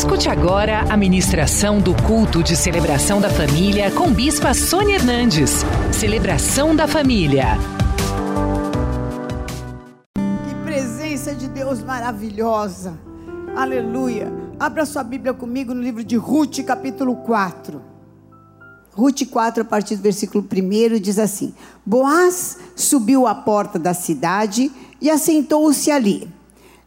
Escute agora a ministração do culto de celebração da família com Bispa Sônia Hernandes. Celebração da família. Que presença de Deus maravilhosa. Aleluia. Abra sua Bíblia comigo no livro de Ruth, capítulo 4. Ruth 4, a partir do versículo 1, diz assim: Boaz subiu à porta da cidade e assentou-se ali.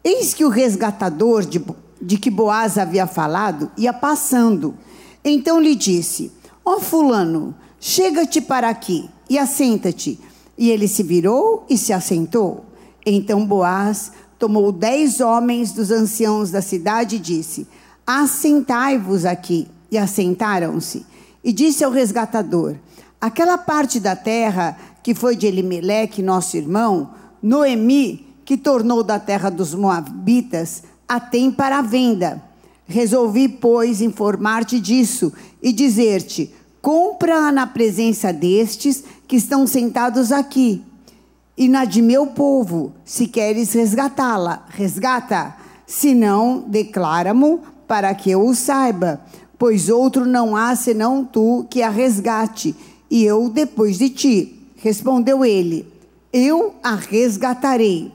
Eis que o resgatador de, de que Boaz havia falado ia passando. Então lhe disse: Ó oh, Fulano, chega-te para aqui e assenta-te. E ele se virou e se assentou. Então Boaz tomou dez homens dos anciãos da cidade e disse: Assentai-vos aqui. E assentaram-se. E disse ao resgatador: Aquela parte da terra que foi de Elimeleque, nosso irmão, Noemi, que tornou da terra dos Moabitas, a tem para a venda. Resolvi, pois, informar-te disso e dizer-te: compra-a na presença destes que estão sentados aqui, e na de meu povo, se queres resgatá-la, resgata. Se não, declara-mo para que eu o saiba, pois outro não há senão tu que a resgate, e eu depois de ti. Respondeu ele: Eu a resgatarei.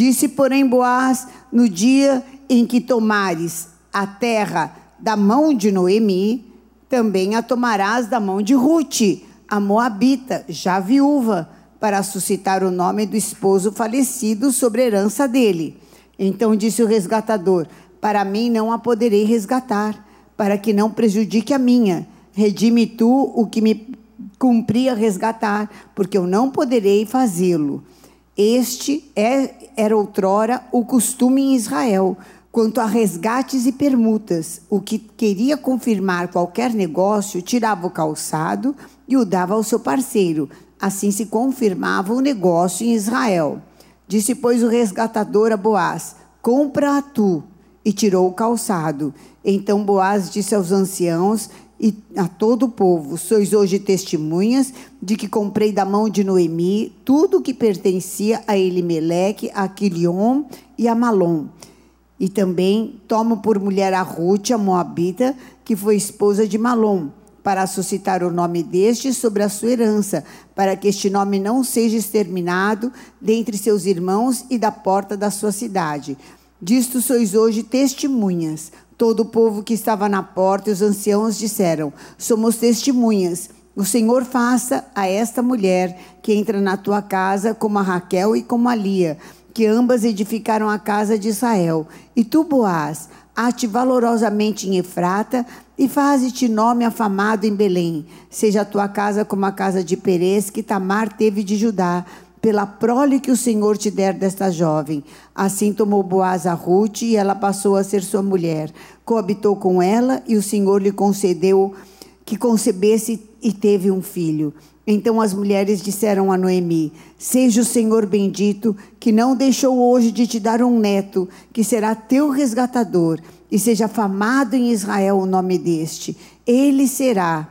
Disse, porém, Boaz: No dia em que tomares a terra da mão de Noemi, também a tomarás da mão de Ruth, a Moabita, já viúva, para suscitar o nome do esposo falecido sobre a herança dele. Então disse o resgatador: Para mim não a poderei resgatar, para que não prejudique a minha. Redime tu o que me cumpria resgatar, porque eu não poderei fazê-lo. Este é, era outrora o costume em Israel. Quanto a resgates e permutas, o que queria confirmar qualquer negócio tirava o calçado e o dava ao seu parceiro. Assim se confirmava o negócio em Israel. Disse, pois, o resgatador a Boaz: Compra-a tu. E tirou o calçado. Então Boaz disse aos anciãos e a todo o povo: Sois hoje testemunhas de que comprei da mão de Noemi tudo o que pertencia a Elimeleque, a Quilion e a Malom. E também tomo por mulher a Ruth, a Moabita, que foi esposa de Malom, para suscitar o nome deste sobre a sua herança, para que este nome não seja exterminado dentre seus irmãos e da porta da sua cidade. Disto sois hoje testemunhas. Todo o povo que estava na porta e os anciãos disseram: Somos testemunhas. O Senhor faça a esta mulher que entra na tua casa como a Raquel e como a Lia, que ambas edificaram a casa de Israel. E tu, Boaz, ate valorosamente em Efrata e faze-te nome afamado em Belém. Seja a tua casa como a casa de Perez, que Tamar teve de Judá pela prole que o Senhor te der desta jovem. Assim tomou Boaz a Ruth e ela passou a ser sua mulher. Coabitou com ela e o Senhor lhe concedeu que concebesse e teve um filho. Então as mulheres disseram a Noemi: Seja o Senhor bendito, que não deixou hoje de te dar um neto, que será teu resgatador, e seja famado em Israel o nome deste. Ele será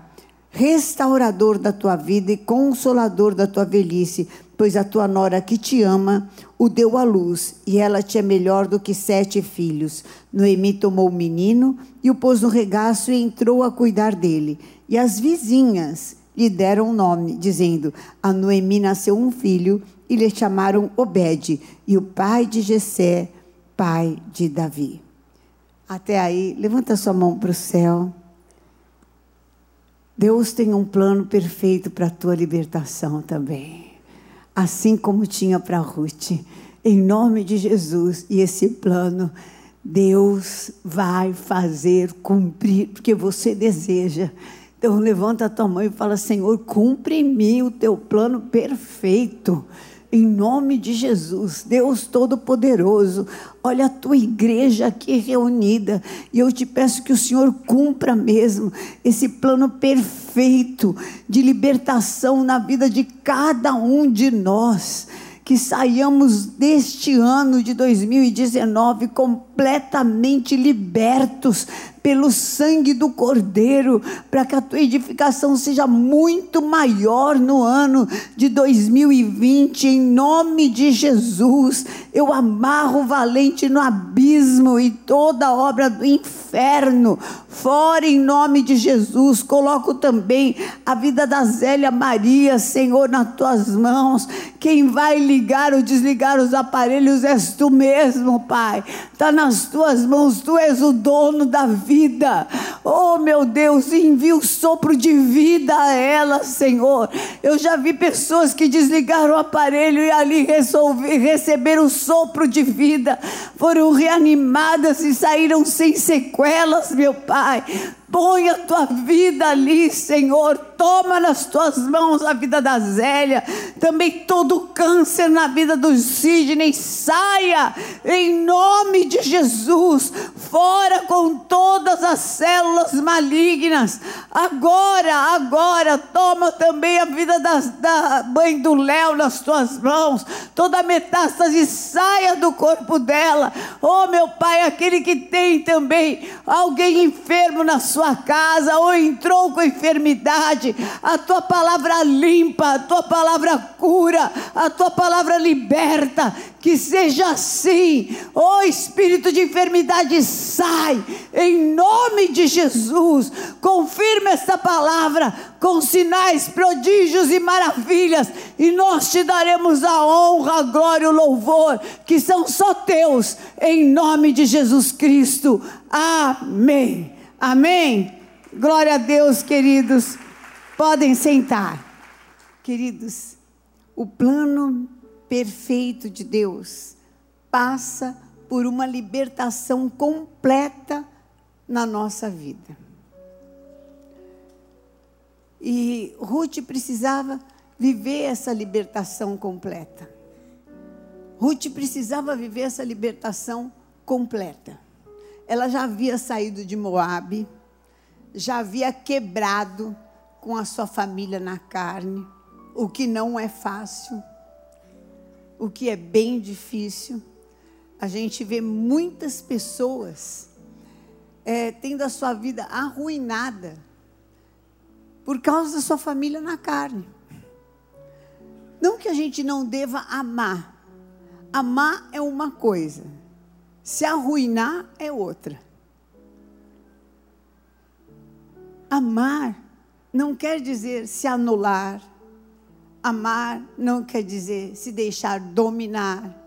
restaurador da tua vida e consolador da tua velhice pois a tua nora que te ama o deu à luz, e ela te é melhor do que sete filhos. Noemi tomou o menino e o pôs no regaço e entrou a cuidar dele. E as vizinhas lhe deram o nome, dizendo: A Noemi nasceu um filho, e lhe chamaram Obed, e o pai de Jessé, pai de Davi. Até aí, levanta sua mão para o céu. Deus tem um plano perfeito para a tua libertação também assim como tinha para Ruth. Em nome de Jesus e esse plano, Deus vai fazer cumprir, porque você deseja. Então levanta a tua mão e fala: Senhor, cumpre em mim o teu plano perfeito. Em nome de Jesus, Deus Todo-Poderoso, olha a tua igreja aqui reunida e eu te peço que o Senhor cumpra mesmo esse plano perfeito de libertação na vida de cada um de nós. Que saiamos deste ano de 2019 com completamente libertos pelo sangue do Cordeiro, para que a tua edificação seja muito maior no ano de 2020, em nome de Jesus. Eu amarro o valente no abismo e toda obra do inferno, fora em nome de Jesus. Coloco também a vida da Zélia Maria, Senhor, nas tuas mãos. Quem vai ligar ou desligar os aparelhos és tu mesmo, Pai. Está nas tuas mãos, tu és o dono da vida. Oh, meu Deus, envia o sopro de vida a ela, Senhor. Eu já vi pessoas que desligaram o aparelho e ali resolver, receberam o sopro de vida, foram reanimadas e saíram sem sequelas, meu Pai. Põe a tua vida ali, Senhor. Toma nas tuas mãos a vida da Zélia. Também todo câncer na vida dos Sidney. Saia em nome de Jesus. Fora com todas as células malignas. Agora, agora, toma também a vida das, da mãe do Léo nas tuas mãos. Toda metástase saia do corpo dela. Oh, meu Pai, aquele que tem também alguém enfermo na sua casa ou entrou com enfermidade, a tua palavra limpa, a tua palavra cura, a tua palavra liberta, que seja assim. Oh, espírito de enfermidade, sai em nome de Jesus. Confirma esta palavra com sinais, prodígios e maravilhas, e nós te daremos a honra, a glória e o louvor, que são só teus, em nome de Jesus Cristo. Amém. Amém? Glória a Deus, queridos. Podem sentar. Queridos, o plano perfeito de Deus passa por uma libertação completa na nossa vida. E Ruth precisava viver essa libertação completa. Ruth precisava viver essa libertação completa ela já havia saído de Moabe, já havia quebrado com a sua família na carne, o que não é fácil, o que é bem difícil. A gente vê muitas pessoas é, tendo a sua vida arruinada por causa da sua família na carne. Não que a gente não deva amar. Amar é uma coisa, se arruinar é outra. Amar não quer dizer se anular. Amar não quer dizer se deixar dominar.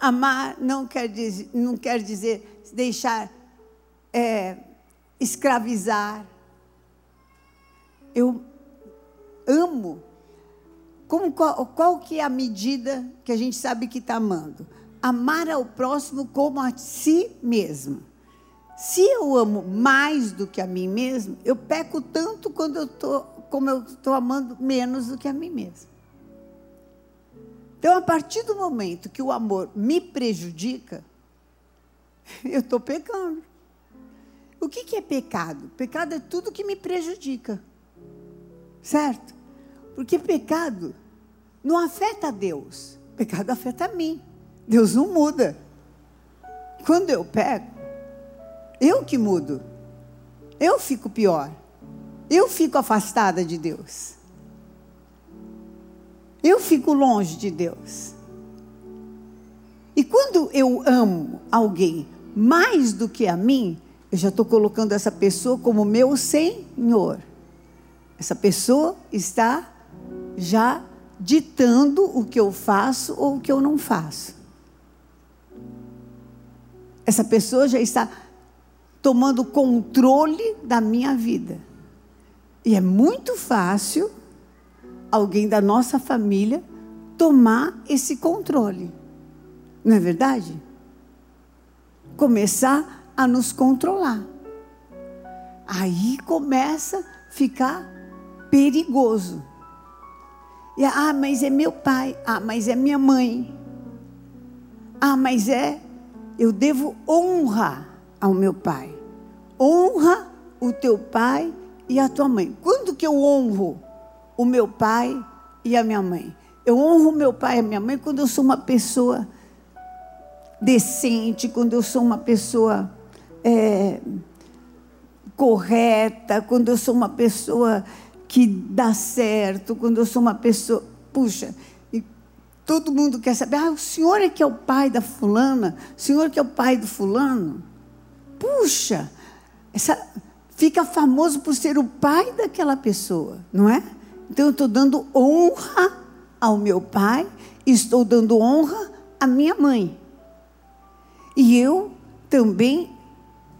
Amar não quer dizer, não quer dizer deixar é, escravizar. Eu amo. Como, qual, qual que é a medida que a gente sabe que está amando? amar ao próximo como a si mesmo. Se eu amo mais do que a mim mesmo, eu peco tanto quando eu tô, como eu estou amando menos do que a mim mesmo. Então, a partir do momento que o amor me prejudica, eu estou pecando. O que, que é pecado? Pecado é tudo que me prejudica. Certo? Porque pecado não afeta Deus, pecado afeta a mim. Deus não muda. Quando eu pego, eu que mudo. Eu fico pior. Eu fico afastada de Deus. Eu fico longe de Deus. E quando eu amo alguém mais do que a mim, eu já estou colocando essa pessoa como meu Senhor. Essa pessoa está já ditando o que eu faço ou o que eu não faço. Essa pessoa já está tomando controle da minha vida. E é muito fácil alguém da nossa família tomar esse controle. Não é verdade? Começar a nos controlar. Aí começa a ficar perigoso. E, ah, mas é meu pai. Ah, mas é minha mãe. Ah, mas é eu devo honra ao meu pai. Honra o teu pai e a tua mãe. Quando que eu honro o meu pai e a minha mãe? Eu honro meu pai e a minha mãe quando eu sou uma pessoa decente, quando eu sou uma pessoa é, correta, quando eu sou uma pessoa que dá certo, quando eu sou uma pessoa. Puxa, e todo mundo quer saber, ah, o senhor é que é o pai da fulana, o senhor que é o pai do fulano. Puxa, essa, fica famoso por ser o pai daquela pessoa, não é? Então eu estou dando honra ao meu pai, estou dando honra à minha mãe. E eu também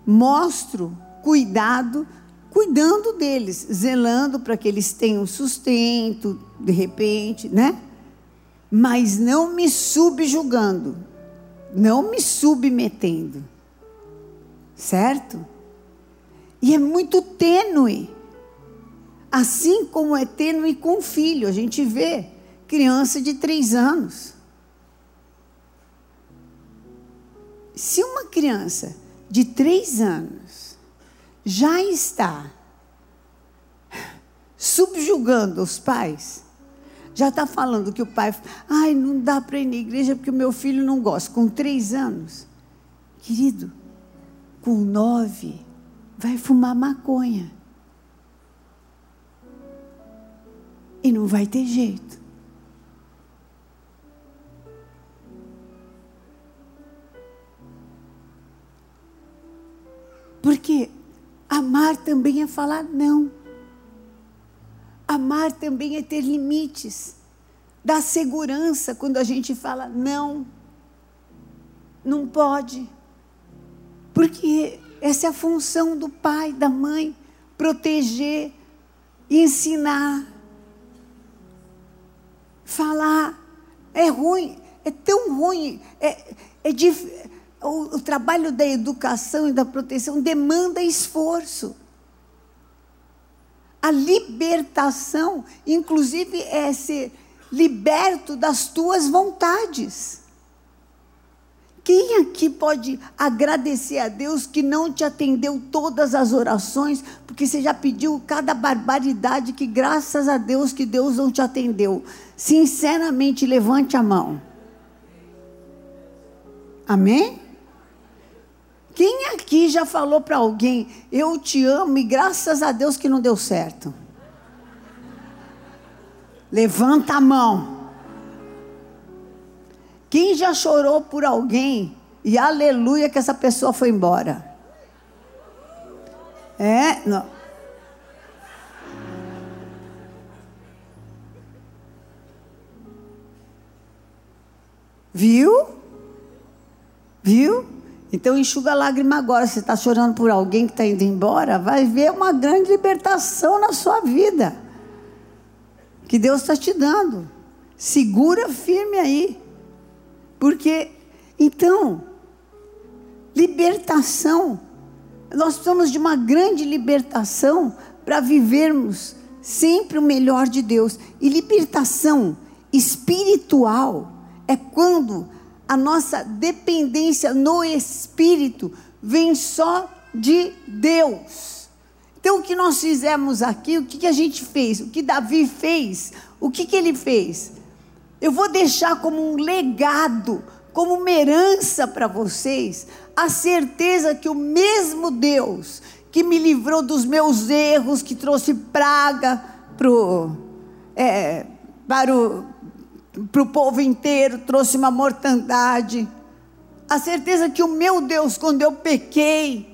mostro cuidado, cuidando deles, zelando para que eles tenham sustento, de repente, né? Mas não me subjugando, não me submetendo. Certo? E é muito tênue. Assim como é tênue com o filho, a gente vê criança de três anos. Se uma criança de três anos já está subjugando os pais, já está falando que o pai, ai, não dá para ir na igreja porque o meu filho não gosta. Com três anos, querido, com nove, vai fumar maconha. E não vai ter jeito. Porque amar também é falar não. Amar também é ter limites. Dar segurança quando a gente fala não. Não pode. Porque essa é a função do pai, da mãe, proteger, ensinar, falar. É ruim, é tão ruim, é, é difícil o, o trabalho da educação e da proteção demanda esforço. A libertação, inclusive, é ser liberto das tuas vontades. Quem aqui pode agradecer a Deus que não te atendeu todas as orações, porque você já pediu cada barbaridade que graças a Deus que Deus não te atendeu? Sinceramente, levante a mão. Amém? Quem aqui já falou para alguém, eu te amo e graças a Deus que não deu certo? Levanta a mão. Quem já chorou por alguém e aleluia que essa pessoa foi embora? É, não. Viu? Viu? Então enxuga a lágrima agora. Se está chorando por alguém que está indo embora, vai ver uma grande libertação na sua vida. Que Deus está te dando. Segura firme aí. Porque, então, libertação. Nós precisamos de uma grande libertação para vivermos sempre o melhor de Deus. E libertação espiritual é quando a nossa dependência no Espírito vem só de Deus. Então, o que nós fizemos aqui, o que, que a gente fez, o que Davi fez, o que, que ele fez? Eu vou deixar como um legado, como uma herança para vocês, a certeza que o mesmo Deus que me livrou dos meus erros, que trouxe praga pro, é, para o para o povo inteiro, trouxe uma mortandade. A certeza que o meu Deus, quando eu pequei,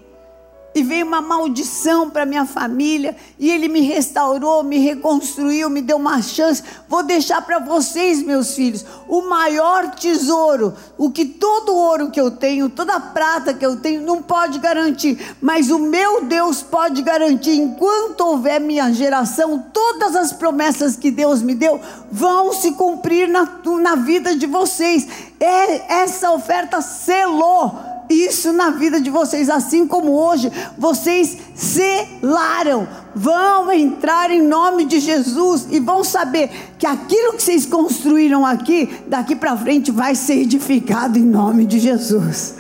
e veio uma maldição para minha família, e Ele me restaurou, me reconstruiu, me deu uma chance. Vou deixar para vocês, meus filhos, o maior tesouro, o que todo ouro que eu tenho, toda prata que eu tenho, não pode garantir, mas o meu Deus pode garantir. Enquanto houver minha geração, todas as promessas que Deus me deu vão se cumprir na, na vida de vocês. É, essa oferta selou isso na vida de vocês, assim como hoje vocês selaram, vão entrar em nome de Jesus e vão saber que aquilo que vocês construíram aqui, daqui para frente vai ser edificado em nome de Jesus.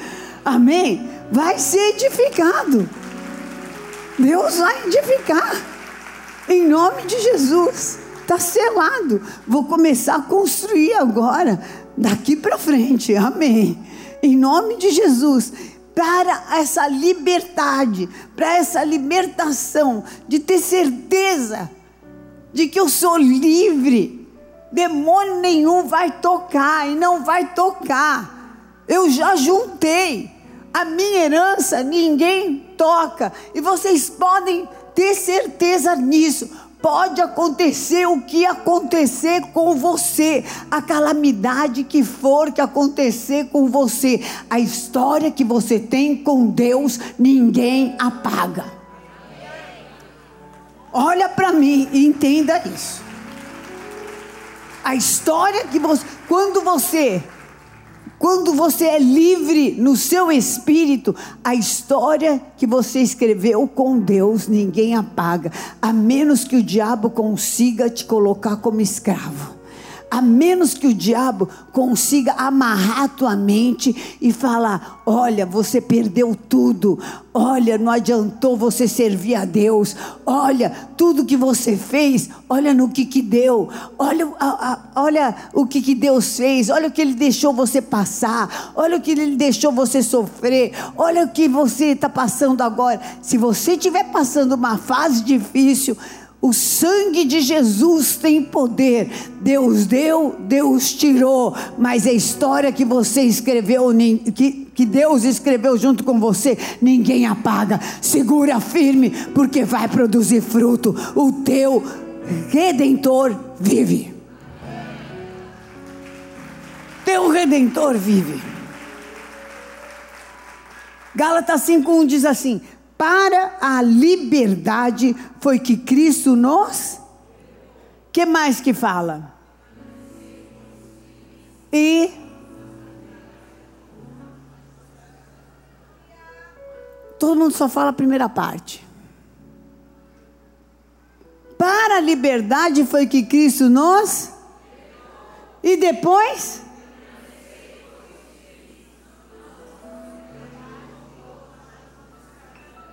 Amém? Vai ser edificado. Deus vai edificar em nome de Jesus. Está selado. Vou começar a construir agora, daqui para frente. Amém. Em nome de Jesus, para essa liberdade, para essa libertação, de ter certeza de que eu sou livre. Demônio nenhum vai tocar e não vai tocar. Eu já juntei. A minha herança ninguém toca. E vocês podem ter certeza nisso pode acontecer o que acontecer com você, a calamidade que for que acontecer com você, a história que você tem com Deus, ninguém apaga. Olha para mim e entenda isso. A história que você, quando você quando você é livre no seu espírito, a história que você escreveu com Deus ninguém apaga, a menos que o diabo consiga te colocar como escravo a menos que o diabo consiga amarrar tua mente e falar: olha, você perdeu tudo, olha, não adiantou você servir a Deus, olha, tudo que você fez, olha no que que deu, olha, a, a, olha o que que Deus fez, olha o que Ele deixou você passar, olha o que Ele deixou você sofrer, olha o que você está passando agora. Se você estiver passando uma fase difícil, o sangue de Jesus tem poder. Deus deu, Deus tirou. Mas a história que você escreveu, que, que Deus escreveu junto com você, ninguém apaga. Segura firme, porque vai produzir fruto. O teu redentor vive. Teu redentor vive. Gálatas 5:1 diz assim: para a liberdade foi que Cristo nos. Que mais que fala? E todo mundo só fala a primeira parte. Para a liberdade foi que Cristo nos. E depois?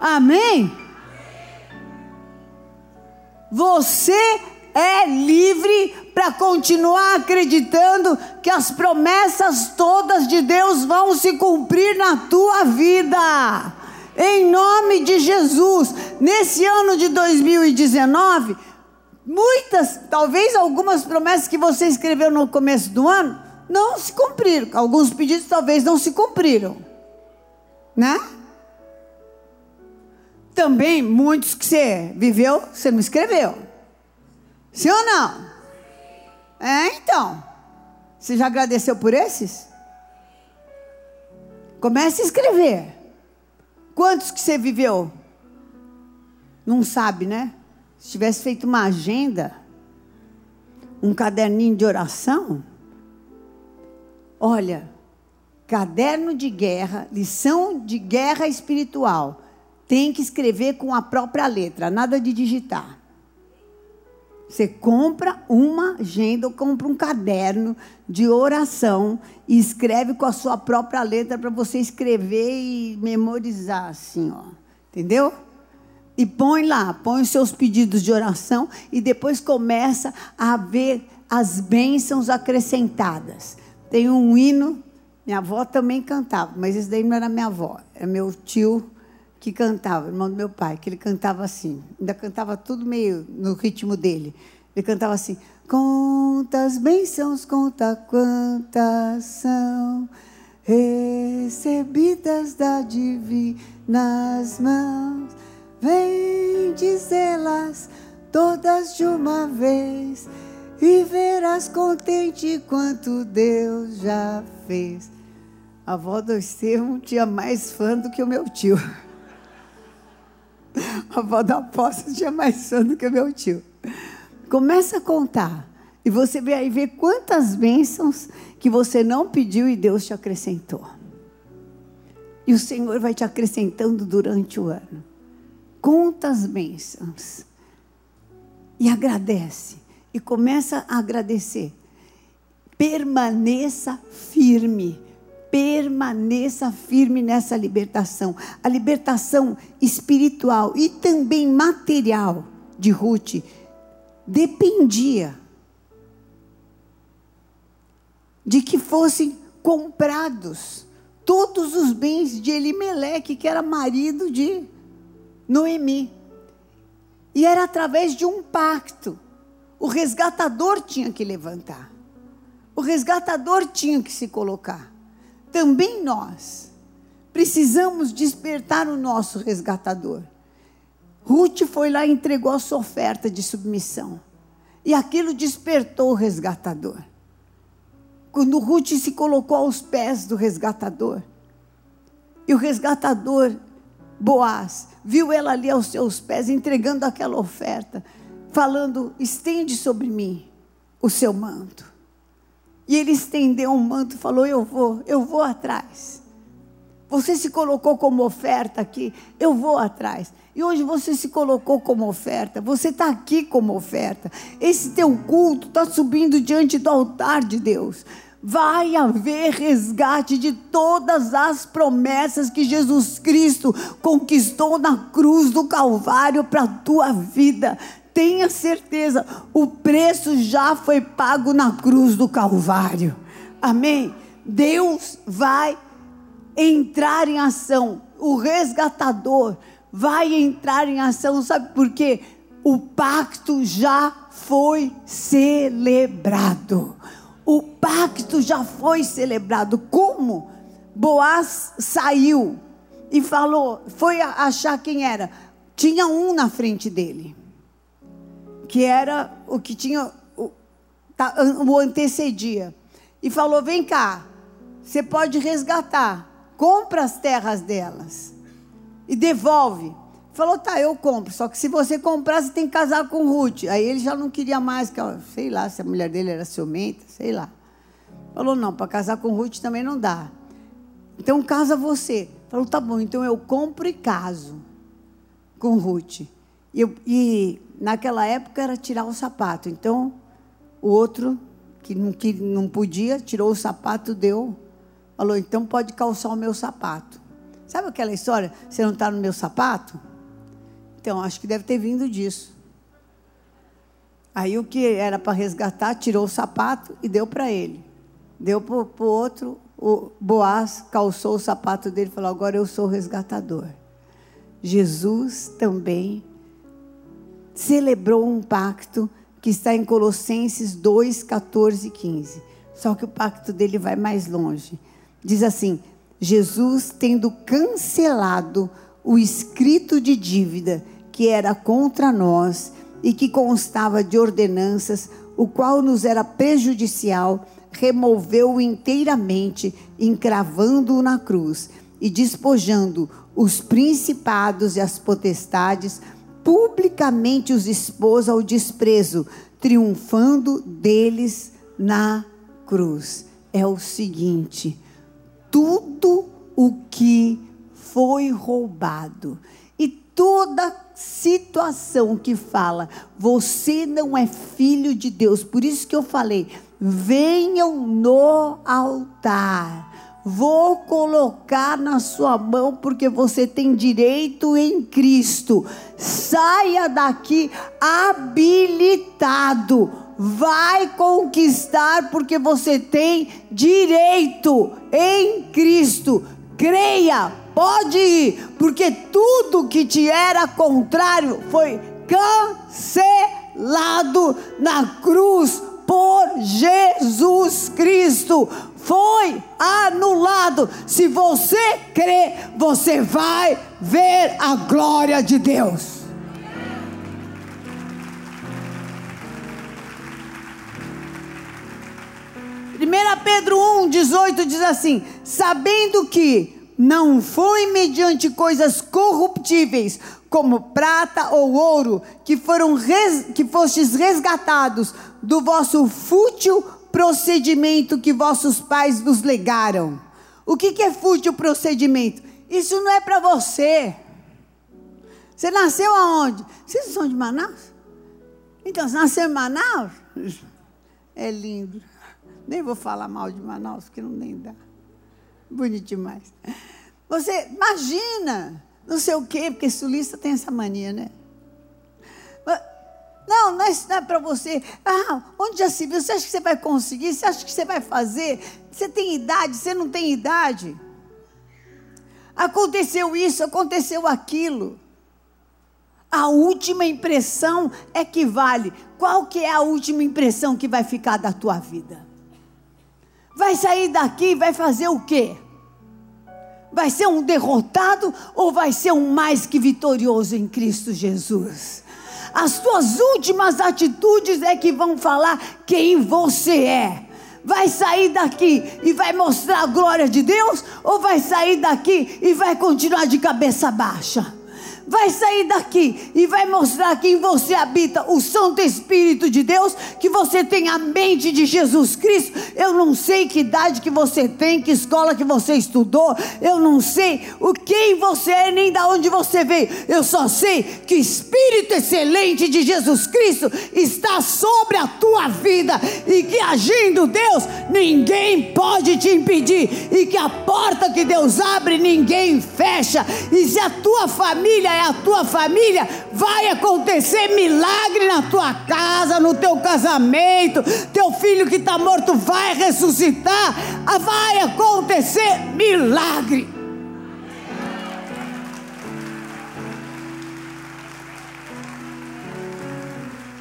Amém? Você é livre para continuar acreditando que as promessas todas de Deus vão se cumprir na tua vida. Em nome de Jesus, nesse ano de 2019, muitas, talvez algumas promessas que você escreveu no começo do ano, não se cumpriram. Alguns pedidos talvez não se cumpriram. Né? Também muitos que você viveu, você não escreveu. Sim ou não? É, então. Você já agradeceu por esses? Comece a escrever. Quantos que você viveu? Não sabe, né? Se tivesse feito uma agenda, um caderninho de oração, olha, caderno de guerra, lição de guerra espiritual tem que escrever com a própria letra, nada de digitar. Você compra uma agenda ou compra um caderno de oração e escreve com a sua própria letra para você escrever e memorizar assim, ó. Entendeu? E põe lá, põe os seus pedidos de oração e depois começa a ver as bênçãos acrescentadas. Tem um hino, minha avó também cantava, mas esse daí não era minha avó, é meu tio que cantava, irmão do meu pai, que ele cantava assim, ainda cantava tudo meio no ritmo dele. Ele cantava assim: Contas bênçãos, conta quantas são recebidas da divinas mãos, vem dizê-las todas de uma vez e verás contente quanto Deus já fez. A avó do Estevão tinha mais fã do que o meu tio. A avó da apóstolo tinha mais do que meu tio. Começa a contar. E você vai ver quantas bênçãos que você não pediu e Deus te acrescentou. E o Senhor vai te acrescentando durante o ano. Conta as bênçãos. E agradece. E começa a agradecer. Permaneça firme permaneça firme nessa libertação. A libertação espiritual e também material de Ruth dependia de que fossem comprados todos os bens de Elimeleque, que era marido de Noemi. E era através de um pacto. O resgatador tinha que levantar. O resgatador tinha que se colocar. Também nós precisamos despertar o nosso resgatador. Ruth foi lá e entregou a sua oferta de submissão. E aquilo despertou o resgatador. Quando Ruth se colocou aos pés do resgatador, e o resgatador, Boaz, viu ela ali aos seus pés, entregando aquela oferta, falando: estende sobre mim o seu manto. E ele estendeu o manto e falou: Eu vou, eu vou atrás. Você se colocou como oferta aqui, eu vou atrás. E hoje você se colocou como oferta, você está aqui como oferta. Esse teu culto está subindo diante do altar de Deus. Vai haver resgate de todas as promessas que Jesus Cristo conquistou na cruz do Calvário para a tua vida. Tenha certeza, o preço já foi pago na cruz do Calvário. Amém? Deus vai entrar em ação. O resgatador vai entrar em ação, sabe por quê? O pacto já foi celebrado. O pacto já foi celebrado. Como? Boaz saiu e falou, foi achar quem era. Tinha um na frente dele, que era o que tinha o, tá, o antecedia. E falou: Vem cá, você pode resgatar, compra as terras delas e devolve. Falou, tá, eu compro. Só que se você comprar, você tem que casar com Ruth. Aí ele já não queria mais, que, sei lá, se a mulher dele era ciumenta, sei lá. Falou, não, para casar com Ruth também não dá. Então casa você. Falou, tá bom, então eu compro e caso com Ruth. E, eu, e naquela época era tirar o sapato. Então o outro, que não, que não podia, tirou o sapato, deu. Falou, então pode calçar o meu sapato. Sabe aquela história? Você não está no meu sapato? Então, acho que deve ter vindo disso. Aí o que era para resgatar, tirou o sapato e deu para ele. Deu para o outro, o Boaz calçou o sapato dele e falou: Agora eu sou resgatador. Jesus também celebrou um pacto que está em Colossenses 2, 14 e 15. Só que o pacto dele vai mais longe. Diz assim: Jesus, tendo cancelado o escrito de dívida que era contra nós e que constava de ordenanças, o qual nos era prejudicial, removeu-o inteiramente, encravando-o na cruz e despojando os principados e as potestades, publicamente os expôs ao desprezo, triunfando deles na cruz. É o seguinte: tudo o que foi roubado. E toda situação que fala, você não é filho de Deus. Por isso que eu falei, venham no altar. Vou colocar na sua mão, porque você tem direito em Cristo. Saia daqui habilitado vai conquistar porque você tem direito em Cristo. Creia, pode ir, porque tudo que te era contrário foi cancelado na cruz por Jesus Cristo. Foi anulado. Se você crê, você vai ver a glória de Deus. 1 Pedro 1, 18 diz assim: Sabendo que não foi mediante coisas corruptíveis, como prata ou ouro, que foram res, que fostes resgatados do vosso fútil procedimento que vossos pais nos legaram. O que, que é fútil procedimento? Isso não é para você. Você nasceu aonde? Vocês são de Manaus? Então, você nasceu em Manaus? É lindo. Nem vou falar mal de Manaus, porque não nem dá. Bonito demais. Você imagina, não sei o quê, porque sulista tem essa mania, né? Não, não é, para você. Ah, onde já se viu? Você acha que você vai conseguir? Você acha que você vai fazer? Você tem idade? Você não tem idade? Aconteceu isso, aconteceu aquilo. A última impressão é que vale. Qual que é a última impressão que vai ficar da tua vida? Vai sair daqui e vai fazer o quê? Vai ser um derrotado ou vai ser um mais que vitorioso em Cristo Jesus? As tuas últimas atitudes é que vão falar quem você é. Vai sair daqui e vai mostrar a glória de Deus ou vai sair daqui e vai continuar de cabeça baixa? Vai sair daqui e vai mostrar que em você habita o Santo Espírito de Deus, que você tem a mente de Jesus Cristo. Eu não sei que idade que você tem, que escola que você estudou, eu não sei o quem você é nem da onde você veio. Eu só sei que o Espírito excelente de Jesus Cristo está sobre a tua vida e que agindo Deus, ninguém pode te impedir e que a porta que Deus abre, ninguém fecha. E se a tua família é a tua família, vai acontecer milagre na tua casa, no teu casamento. Teu filho que está morto vai ressuscitar, ah, vai acontecer milagre.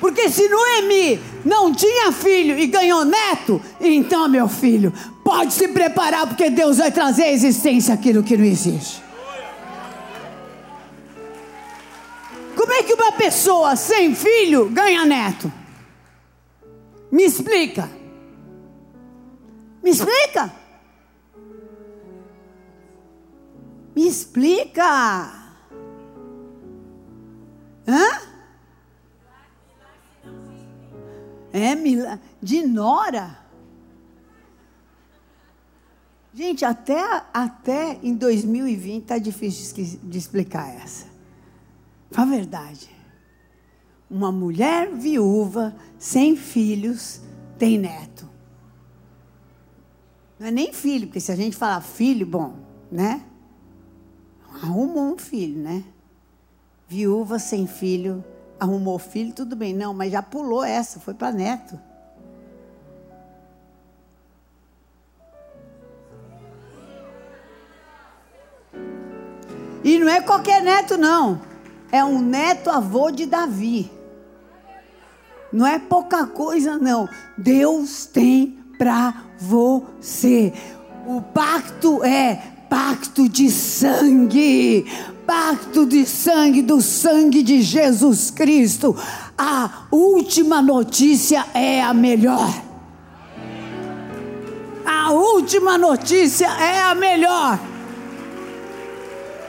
Porque se Noemi não tinha filho e ganhou neto, então, meu filho, pode se preparar, porque Deus vai trazer à existência aquilo que não existe. Como é que uma pessoa sem filho ganha neto? Me explica. Me explica. Me explica. Hã? É, de Nora. Gente, até, até em 2020 está difícil de explicar essa. A verdade. Uma mulher viúva, sem filhos, tem neto. Não é nem filho, porque se a gente falar filho, bom, né? Arrumou um filho, né? Viúva sem filho, arrumou filho, tudo bem. Não, mas já pulou essa, foi para neto. E não é qualquer neto, não é um neto avô de Davi. Não é pouca coisa, não. Deus tem para você. O pacto é pacto de sangue. Pacto de sangue, do sangue de Jesus Cristo. A última notícia é a melhor. A última notícia é a melhor.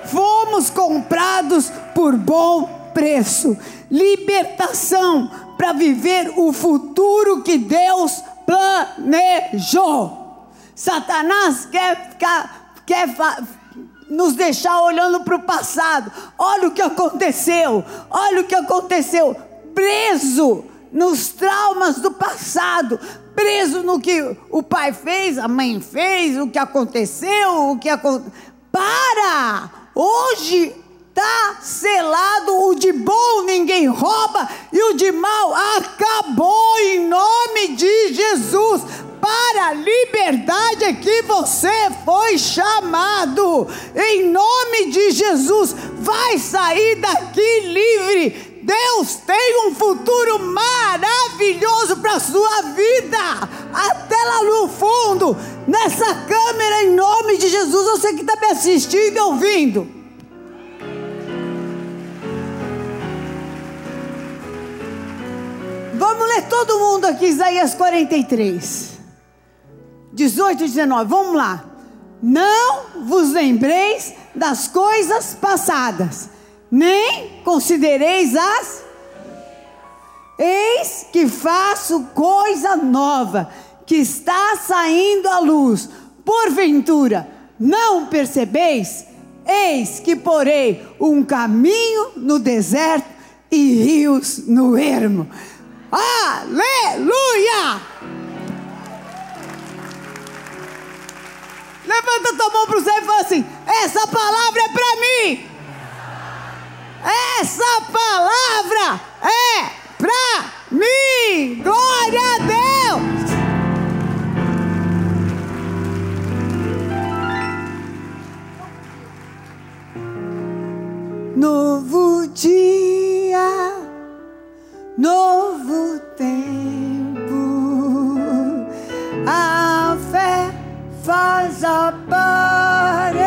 Fomos comprados por bom preço. Libertação para viver o futuro que Deus planejou. Satanás quer ficar, quer nos deixar olhando para o passado. Olha o que aconteceu, olha o que aconteceu. Preso nos traumas do passado, preso no que o pai fez, a mãe fez, o que aconteceu, o que aconteceu. Para! Hoje Está selado, o de bom ninguém rouba e o de mal acabou em nome de Jesus. Para a liberdade é que você foi chamado, em nome de Jesus, vai sair daqui livre. Deus tem um futuro maravilhoso para a sua vida, até lá no fundo, nessa câmera, em nome de Jesus, você que está me assistindo e ouvindo. Ler todo mundo aqui, Isaías 43, 18 e 19. Vamos lá. Não vos lembreis das coisas passadas, nem considereis as. Eis que faço coisa nova, que está saindo à luz. Porventura, não percebeis? Eis que porei um caminho no deserto e rios no ermo. Aleluia! Levanta tua mão para o céu e fala assim: essa palavra é para mim. Essa palavra é para mim. Glória a Deus. novo dia, novo tempo. A fé faz aparecer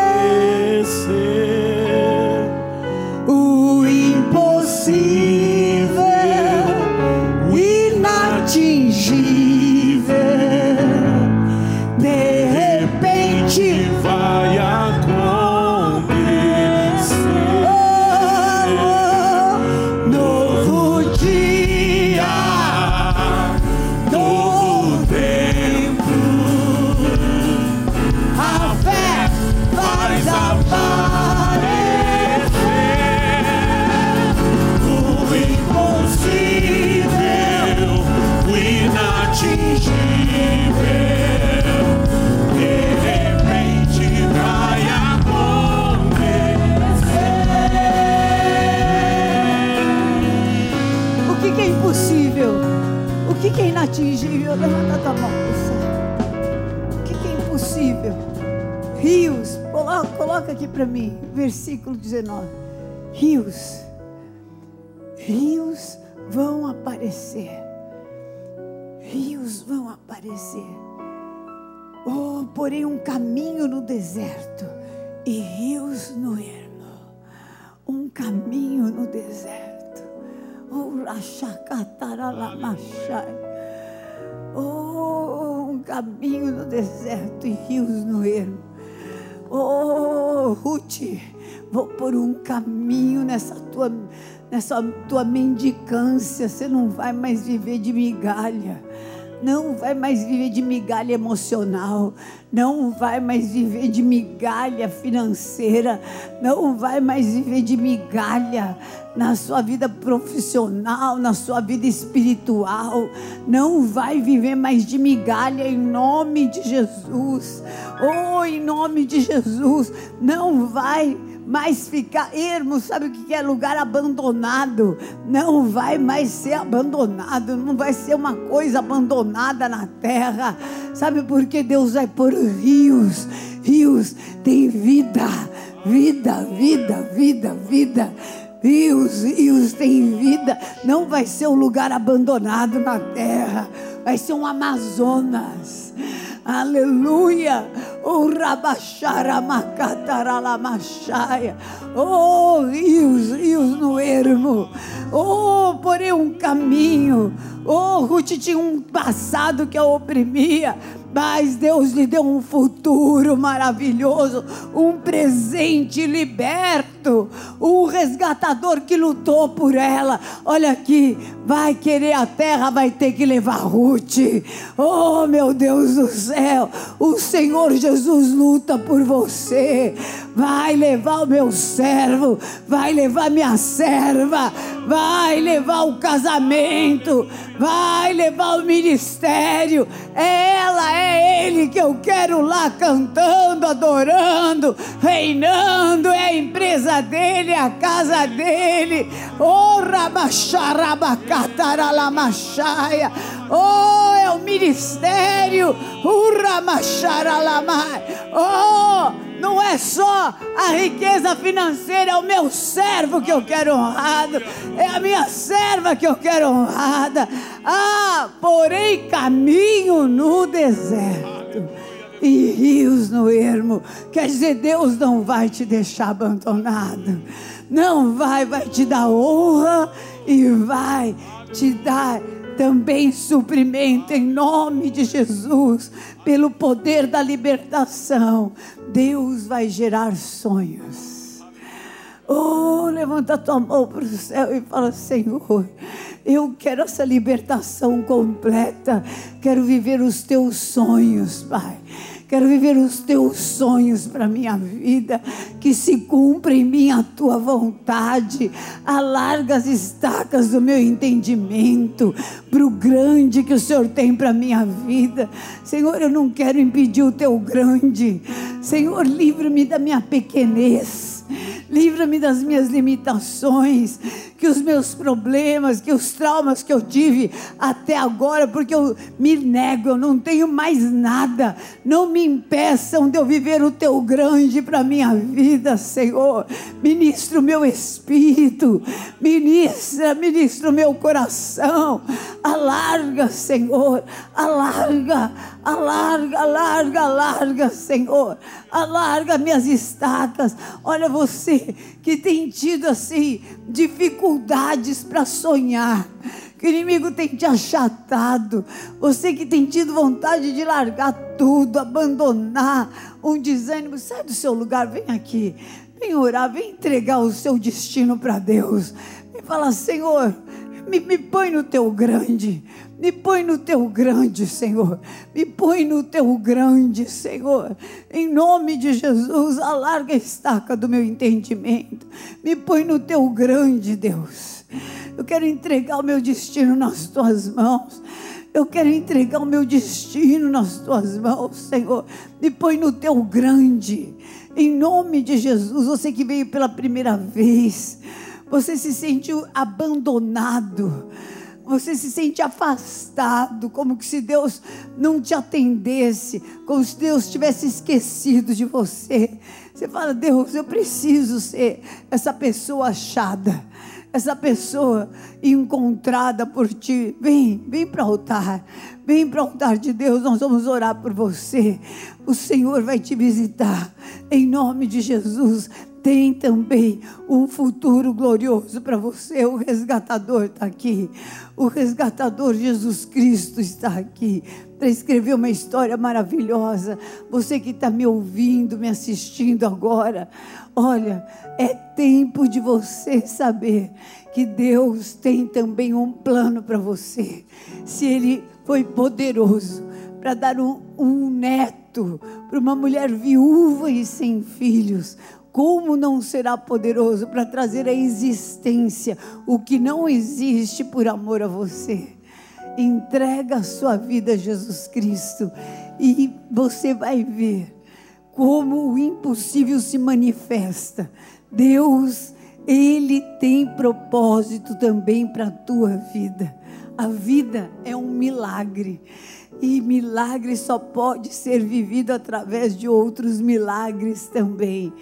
Oh, um caminho no deserto e rios no ermo. Oh, Ruth, vou por um caminho nessa tua, nessa tua mendicância. Você não vai mais viver de migalha. Não vai mais viver de migalha emocional, não vai mais viver de migalha financeira, não vai mais viver de migalha na sua vida profissional, na sua vida espiritual, não vai viver mais de migalha em nome de Jesus. Oh, em nome de Jesus, não vai mais ficar ermo, sabe o que é lugar abandonado? Não vai mais ser abandonado, não vai ser uma coisa abandonada na terra. Sabe por que Deus vai pôr rios? Rios tem vida, vida, vida, vida, vida. Rios, rios tem vida. Não vai ser um lugar abandonado na terra, vai ser um Amazonas. Aleluia. Oh, Rabachara Macataralamachaia. Oh, rios, rios no ermo. Oh, porém um caminho. Oh, Ruth tinha um passado que a oprimia, mas Deus lhe deu um futuro maravilhoso, um presente liberto, um resgatador que lutou por ela. Olha aqui, vai querer a terra, vai ter que levar Ruth. Oh, meu Deus do céu, o Senhor Jesus luta por você. Vai levar o meu servo, vai levar minha serva, vai levar o casamento, vai levar o ministério. É ela, é ele que eu quero lá cantando, adorando, reinando. É a empresa dele, a casa dele. Oh, Rabacharabacataralamachaya. Oh, é o ministério. Oh, não é só a riqueza financeira, é o meu servo que eu quero honrado, é a minha serva que eu quero honrada. Ah, porém caminho no deserto e rios no ermo. Quer dizer, Deus não vai te deixar abandonado, não vai, vai te dar honra e vai te dar também suprimento em nome de Jesus, pelo poder da libertação. Deus vai gerar sonhos. Oh, levanta tua mão para o céu e fala: Senhor, eu quero essa libertação completa. Quero viver os teus sonhos, Pai. Quero viver os teus sonhos para minha vida, que se cumpra em mim a tua vontade. Alarga as estacas do meu entendimento para o grande que o Senhor tem para minha vida. Senhor, eu não quero impedir o teu grande. Senhor, livra-me da minha pequenez. Livra-me das minhas limitações. Que os meus problemas, que os traumas que eu tive até agora, porque eu me nego, eu não tenho mais nada, não me impeçam de eu viver o teu grande para minha vida, Senhor. Ministra o meu espírito, ministra, ministra o meu coração. Alarga, Senhor, alarga, alarga, alarga, alarga, Senhor. Alarga minhas estacas. Olha você que tem tido assim dificuldades para sonhar. Que o inimigo tem te achatado. Você que tem tido vontade de largar tudo, abandonar um desânimo, sai do seu lugar, vem aqui. Vem orar, vem entregar o seu destino para Deus. Vem falar, Senhor, me, me põe no teu grande. Me põe no teu grande, Senhor. Me põe no teu grande, Senhor. Em nome de Jesus, alarga a estaca do meu entendimento. Me põe no teu grande, Deus. Eu quero entregar o meu destino nas tuas mãos. Eu quero entregar o meu destino nas tuas mãos, Senhor. Me põe no teu grande. Em nome de Jesus, você que veio pela primeira vez, você se sentiu abandonado você se sente afastado, como se Deus não te atendesse, como se Deus tivesse esquecido de você. Você fala, Deus, eu preciso ser essa pessoa achada, essa pessoa encontrada por ti. Vem, vem para o altar, vem para o altar de Deus, nós vamos orar por você. O Senhor vai te visitar, em nome de Jesus tem também um futuro glorioso para você. O resgatador está aqui. O resgatador Jesus Cristo está aqui para escrever uma história maravilhosa. Você que está me ouvindo, me assistindo agora, olha, é tempo de você saber que Deus tem também um plano para você. Se Ele foi poderoso para dar um, um neto para uma mulher viúva e sem filhos, como não será poderoso para trazer à existência o que não existe por amor a você? Entrega a sua vida a Jesus Cristo e você vai ver como o impossível se manifesta. Deus, Ele tem propósito também para a tua vida. A vida é um milagre. E milagre só pode ser vivido através de outros milagres também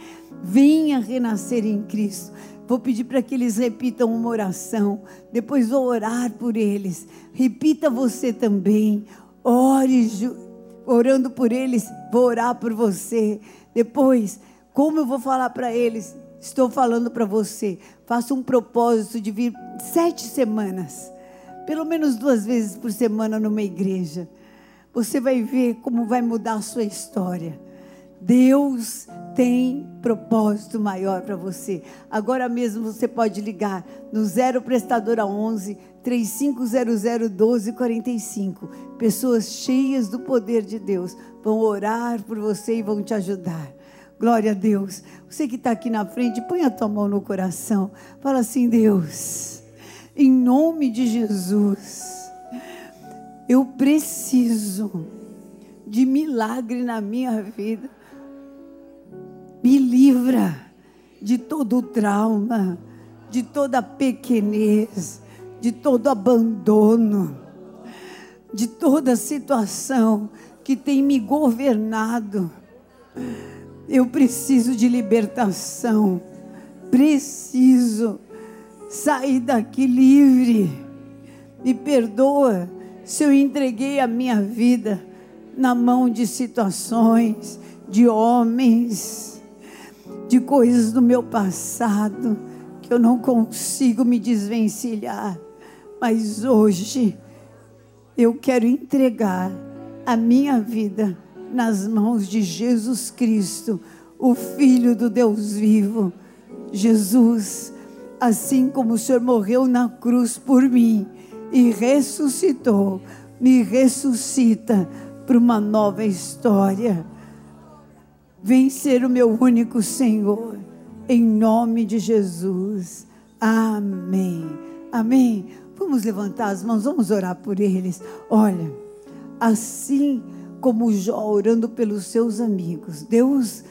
venha renascer em Cristo. Vou pedir para que eles repitam uma oração. Depois vou orar por eles. Repita você também. Ore, orando por eles. Vou orar por você. Depois, como eu vou falar para eles? Estou falando para você. Faça um propósito de vir sete semanas. Pelo menos duas vezes por semana numa igreja. Você vai ver como vai mudar a sua história. Deus tem propósito maior para você. Agora mesmo você pode ligar no zero prestadora 11 3500 1245. Pessoas cheias do poder de Deus vão orar por você e vão te ajudar. Glória a Deus. Você que está aqui na frente, põe a tua mão no coração. Fala assim, Deus, em nome de Jesus, eu preciso de milagre na minha vida me livra de todo trauma, de toda pequenez, de todo abandono, de toda situação que tem me governado. Eu preciso de libertação, preciso sair daqui livre. Me perdoa se eu entreguei a minha vida na mão de situações, de homens de coisas do meu passado que eu não consigo me desvencilhar. Mas hoje eu quero entregar a minha vida nas mãos de Jesus Cristo, o Filho do Deus vivo. Jesus, assim como o Senhor morreu na cruz por mim e ressuscitou, me ressuscita para uma nova história Vem ser o meu único Senhor, em nome de Jesus. Amém. Amém. Vamos levantar as mãos, vamos orar por eles. Olha, assim como Jó orando pelos seus amigos, Deus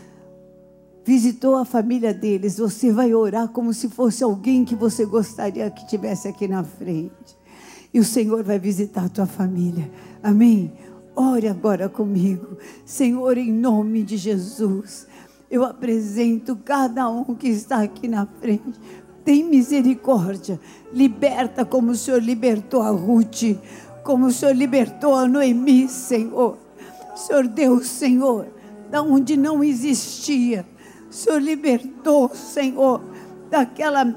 visitou a família deles, você vai orar como se fosse alguém que você gostaria que tivesse aqui na frente. E o Senhor vai visitar a tua família. Amém? Ore agora comigo. Senhor, em nome de Jesus, eu apresento cada um que está aqui na frente. Tem misericórdia. Liberta como o Senhor libertou a Ruth, como o Senhor libertou a Noemi, Senhor. Senhor Deus, Senhor, da onde não existia Senhor libertou, Senhor, daquela,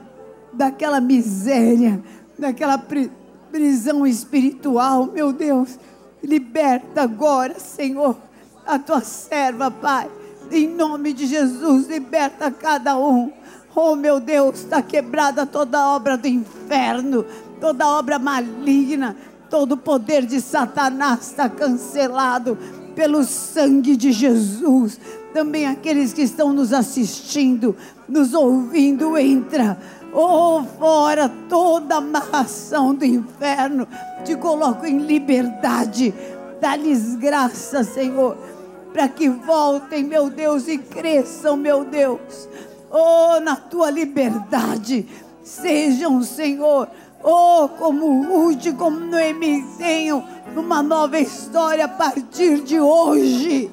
daquela miséria, daquela pri, prisão espiritual, meu Deus. Liberta agora, Senhor, a tua serva, Pai. Em nome de Jesus, liberta cada um. Oh, meu Deus, está quebrada toda obra do inferno, toda obra maligna, todo o poder de Satanás está cancelado pelo sangue de Jesus também aqueles que estão nos assistindo, nos ouvindo, entra. Oh, fora toda amarração do inferno, te coloco em liberdade. Dá-lhes graça, Senhor, para que voltem, meu Deus, e cresçam, meu Deus. Oh, na tua liberdade, sejam, Senhor, oh, como Ruth, como Noemi, tenham uma nova história a partir de hoje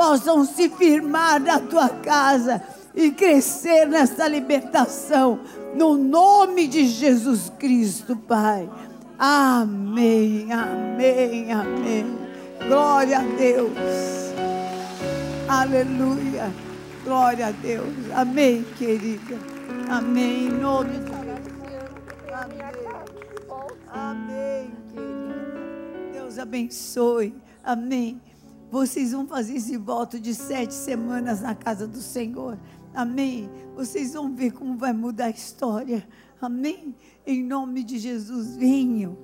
possam se firmar na tua casa e crescer nessa libertação, no nome de Jesus Cristo, Pai. Amém, amém, amém. Glória a Deus. Aleluia. Glória a Deus. Amém, querida. Amém. Em nome de Jesus. Amém. Querida. Deus abençoe. Amém. Vocês vão fazer esse voto de sete semanas na casa do Senhor. Amém. Vocês vão ver como vai mudar a história. Amém. Em nome de Jesus, venham.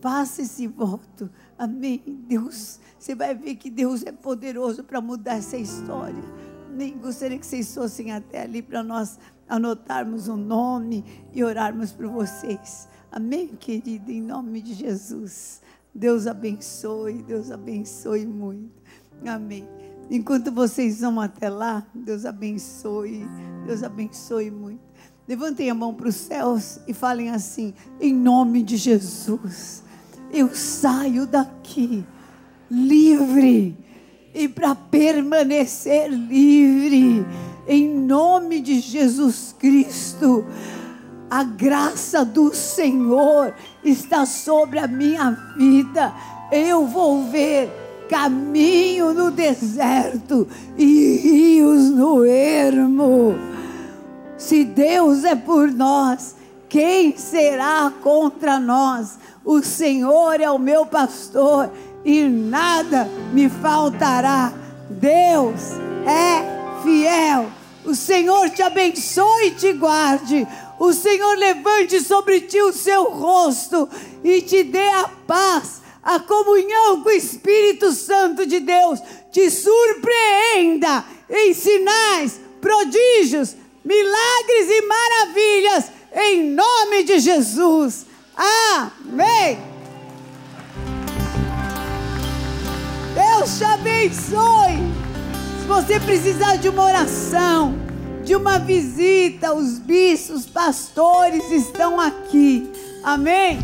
Faça esse voto. Amém. Deus, você vai ver que Deus é poderoso para mudar essa história. Nem gostaria que vocês fossem até ali para nós anotarmos o um nome e orarmos por vocês. Amém, querido, em nome de Jesus. Deus abençoe, Deus abençoe muito. Amém. Enquanto vocês vão até lá, Deus abençoe, Deus abençoe muito. Levantem a mão para os céus e falem assim: em nome de Jesus, eu saio daqui livre e para permanecer livre, em nome de Jesus Cristo, a graça do Senhor está sobre a minha vida. Eu vou ver caminho no deserto e rios no ermo. Se Deus é por nós, quem será contra nós? O Senhor é o meu pastor e nada me faltará. Deus é fiel. O Senhor te abençoe e te guarde. O Senhor levante sobre ti o seu rosto e te dê a paz a comunhão com o Espírito Santo de Deus te surpreenda em sinais, prodígios, milagres e maravilhas, em nome de Jesus. Amém. Deus te abençoe. Se você precisar de uma oração, de uma visita, os bispos, pastores estão aqui. Amém.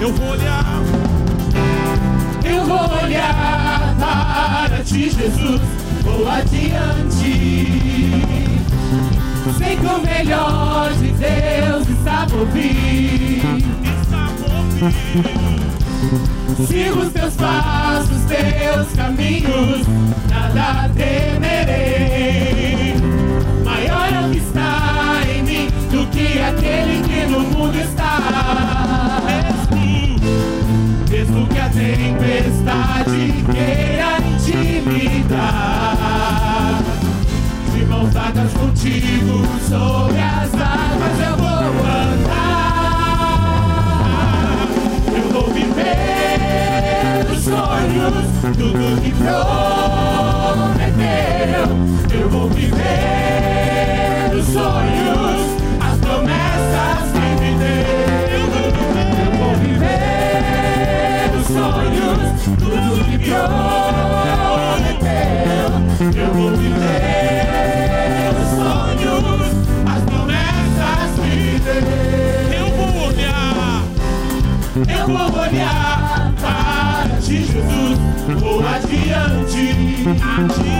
Eu vou olhar eu vou olhar para ti, Jesus, vou adiante. Sei que o melhor de Deus está por vir. Por vir. Sigo os teus passos, teus caminhos, nada temerei. Maior é o que está em mim do que aquele que no mundo está mesmo que a tempestade queira intimidar. De mãos dadas contigo sobre as águas eu vou andar. Eu vou viver os sonhos, tudo que prometeu. Eu vou viver os sonhos, trono é teu, eu vou viver os sonhos, as promessas que dei. Eu vou olhar, eu vou olhar para ti, Jesus, vou adiante, adiante.